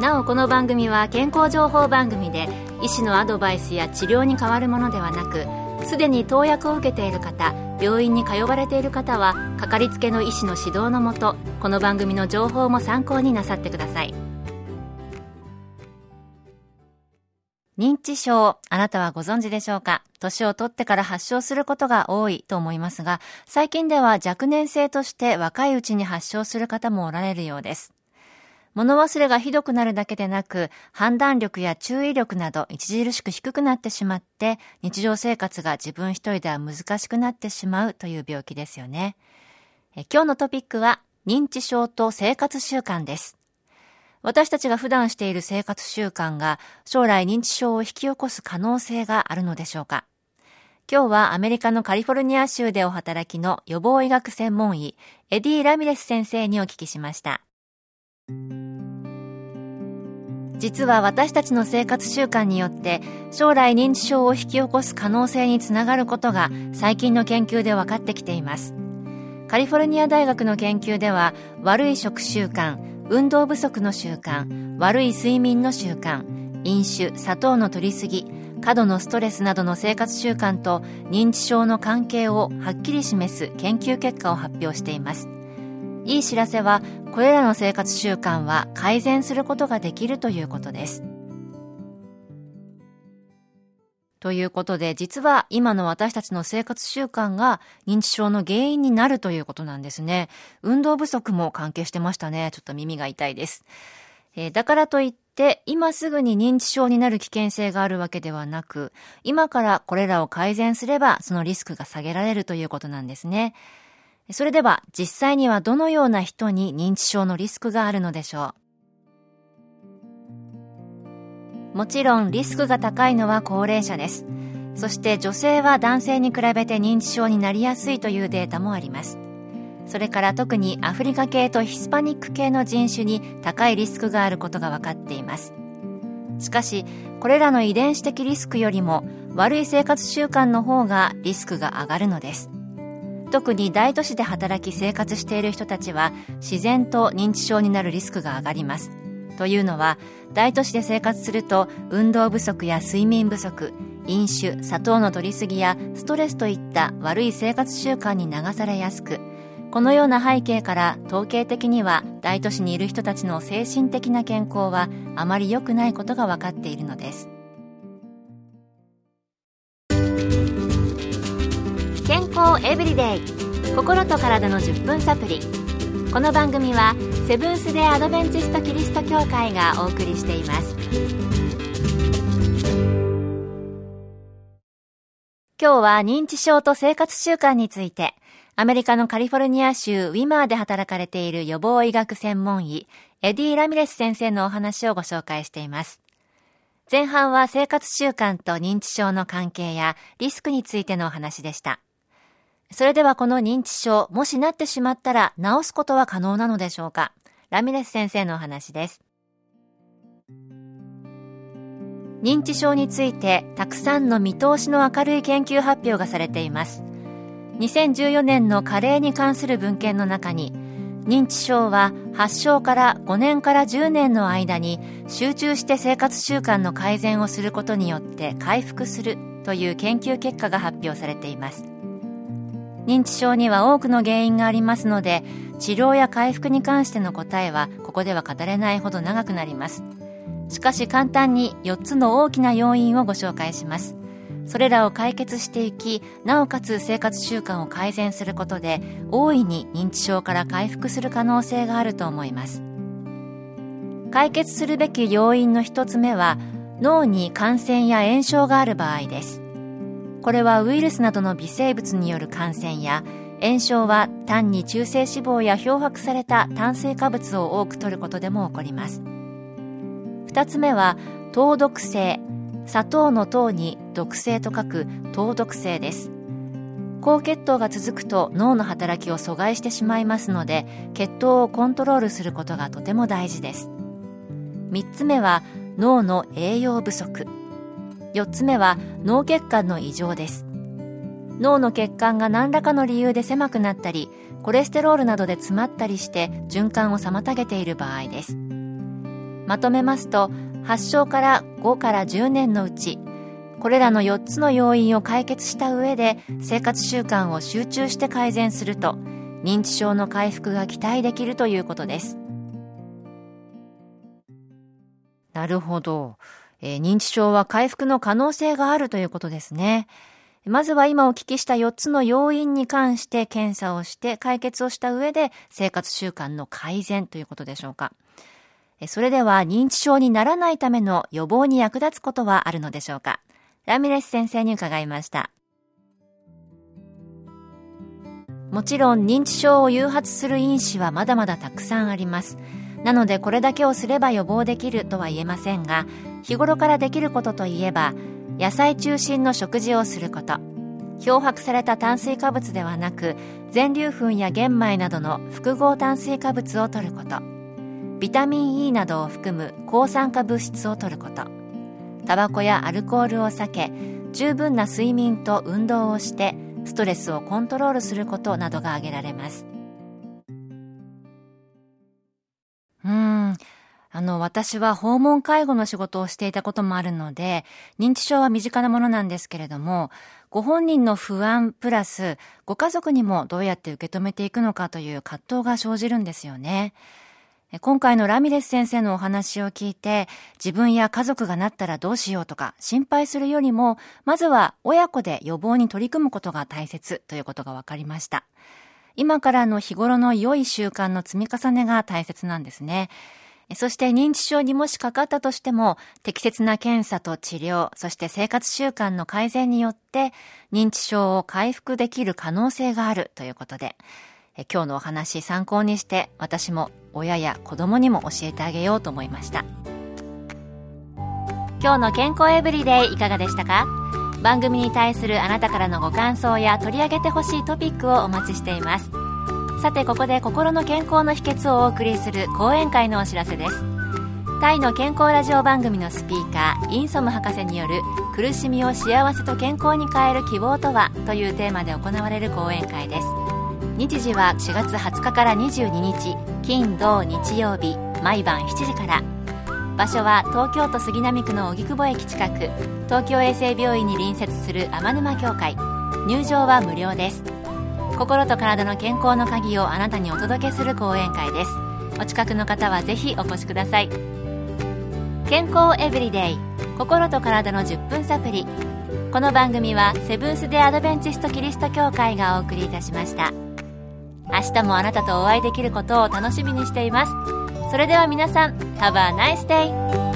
なおこの番組は健康情報番組で医師のアドバイスや治療に変わるものではなくすでに投薬を受けている方病院に通われている方はかかりつけの医師の指導のもとこの番組の情報も参考になさってください認知症、あなたはご存知でしょうか？年を取ってから発症することが多いと思いますが、最近では若年性として若いうちに発症する方もおられるようです。物忘れがひどくなるだけでなく、判断力や注意力など著しく低くなってしまって、日常生活が自分一人では難しくなってしまうという病気ですよね。え今日のトピックは、認知症と生活習慣です。私たちが普段している生活習慣が将来認知症を引き起こす可能性があるのでしょうか今日はアメリカのカリフォルニア州でお働きの予防医学専門医、エディ・ラミレス先生にお聞きしました。実は私たちの生活習慣によって将来認知症を引き起こす可能性につながることが最近の研究で分かってきています。カリフォルニア大学の研究では悪い食習慣運動不足の習慣悪い睡眠の習慣飲酒砂糖の摂りすぎ過度のストレスなどの生活習慣と認知症の関係をはっきり示す研究結果を発表しています。いい知らせはこれらの生活習慣は改善することができるということです。ということで、実は今の私たちの生活習慣が認知症の原因になるということなんですね。運動不足も関係してましたね。ちょっと耳が痛いです。えー、だからといって、今すぐに認知症になる危険性があるわけではなく、今からこれらを改善すれば、そのリスクが下げられるということなんですね。それでは実際にはどのような人に認知症のリスクがあるのでしょう？もちろんリスクが高いのは高齢者です。そして女性は男性に比べて認知症になりやすいというデータもあります。それから特にアフリカ系とヒスパニック系の人種に高いリスクがあることが分かっています。しかしこれらの遺伝子的リスクよりも悪い生活習慣の方がリスクが上がるのです。特に大都市で働き生活している人たちは自然と認知症になるリスクが上がります。というのは大都市で生活すると運動不足や睡眠不足飲酒砂糖の摂りすぎやストレスといった悪い生活習慣に流されやすくこのような背景から統計的には大都市にいる人たちの精神的な健康はあまり良くないことが分かっているのです。康エブリデイ心と体の10分サプリ。この番組はセブンス・デ・アドベンチスト・キリスト教会がお送りしています。今日は認知症と生活習慣についてアメリカのカリフォルニア州ウィマーで働かれている予防医学専門医エディ・ラミレス先生のお話をご紹介しています。前半は生活習慣と認知症の関係やリスクについてのお話でした。それではこの認知症、もしなってしまったら治すことは可能なのでしょうか？ラミレス先生のお話です。認知症についてたくさんの見通しの明るい研究発表がされています。2014年の加齢に関する文献の中に、認知症は発症から5年から10年の間に集中して生活習慣の改善をすることによって回復するという研究結果が発表されています。認知症には多くの原因がありますので治療や回復に関しての答えはここでは語れないほど長くなります。しかし簡単に4つの大きな要因をご紹介します。それらを解決していきなおかつ生活習慣を改善することで大いに認知症から回復する可能性があると思います。解決するべき要因の1つ目は脳に感染や炎症がある場合です。これはウイルスなどの微生物による感染や炎症は単に中性脂肪や漂白された炭水化物を多く摂ることでも起こります。2つ目は糖毒性。砂糖の糖に毒性と書く糖毒性です。高血糖が続くと脳の働きを阻害してしまいますので血糖をコントロールすることがとても大事です。3つ目は脳の栄養不足。4つ目は脳血管の異常です。脳の血管が何らかの理由で狭くなったりコレステロールなどで詰まったりして循環を妨げている場合です。まとめますと発症から5から10年のうちこれらの4つの要因を解決した上で生活習慣を集中して改善すると認知症の回復が期待できるということです。なるほど、え、認知症は回復の可能性があるということですねまずは今お聞きした4つの要因に関して検査をして解決をした上で生活習慣の改善ということでしょうか。それでは認知症にならないための予防に役立つことはあるのでしょうか。ラミレス先生に伺いました。もちろん認知症を誘発する因子はまだまだたくさんあります。なのでこれだけをすれば予防できるとは言えませんが、日頃からできることといえば、野菜中心の食事をすること。漂白された炭水化物ではなく全粒粉や玄米などの複合炭水化物を摂ること。ビタミン E などを含む抗酸化物質を摂ること。タバコやアルコールを避け十分な睡眠と運動をしてストレスをコントロールすることなどが挙げられます。あの、私は訪問介護の仕事をしていたこともあるので、認知症は身近なものなんですけれども、ご本人の不安プラス、ご家族にもどうやって受け止めていくのかという葛藤が生じるんですよね。今回のラミレス先生のお話を聞いて、自分や家族がなったらどうしようとか心配するよりも、まずは親子で予防に取り組むことが大切ということが分かりました。今からの日頃の良い習慣の積み重ねが大切なんですね。そして認知症にもしかかったとしても、適切な検査と治療、そして生活習慣の改善によって、認知症を回復できる可能性があるということで、今日のお話参考にして、私も親や子供にも教えてあげようと思いました。今日の健康エブリデイいかがでしたか？番組に対するあなたからのご感想や取り上げてほしいトピックをお待ちしています。さてここで心の健康の秘訣をお送りする講演会のお知らせです。タイの健康ラジオ番組のスピーカーインソム博士による苦しみを幸せと健康に変える希望とはというテーマで行われる講演会です。日時は4月20日から22日金土日曜日毎晩7時から。場所は東京都杉並区の荻窪駅近く東京衛生病院に隣接する天沼協会。入場は無料です。心と体の健康の鍵をあなたにお届けする講演会です。お近くの方はぜひお越しください。健康エブリデイ心と体の10分サプリ。この番組はセブンス・デ・アドベンチスト・キリスト教会がお送りいたしました。明日もあなたとお会いできることを楽しみにしています。それでは皆さん Have a nice day!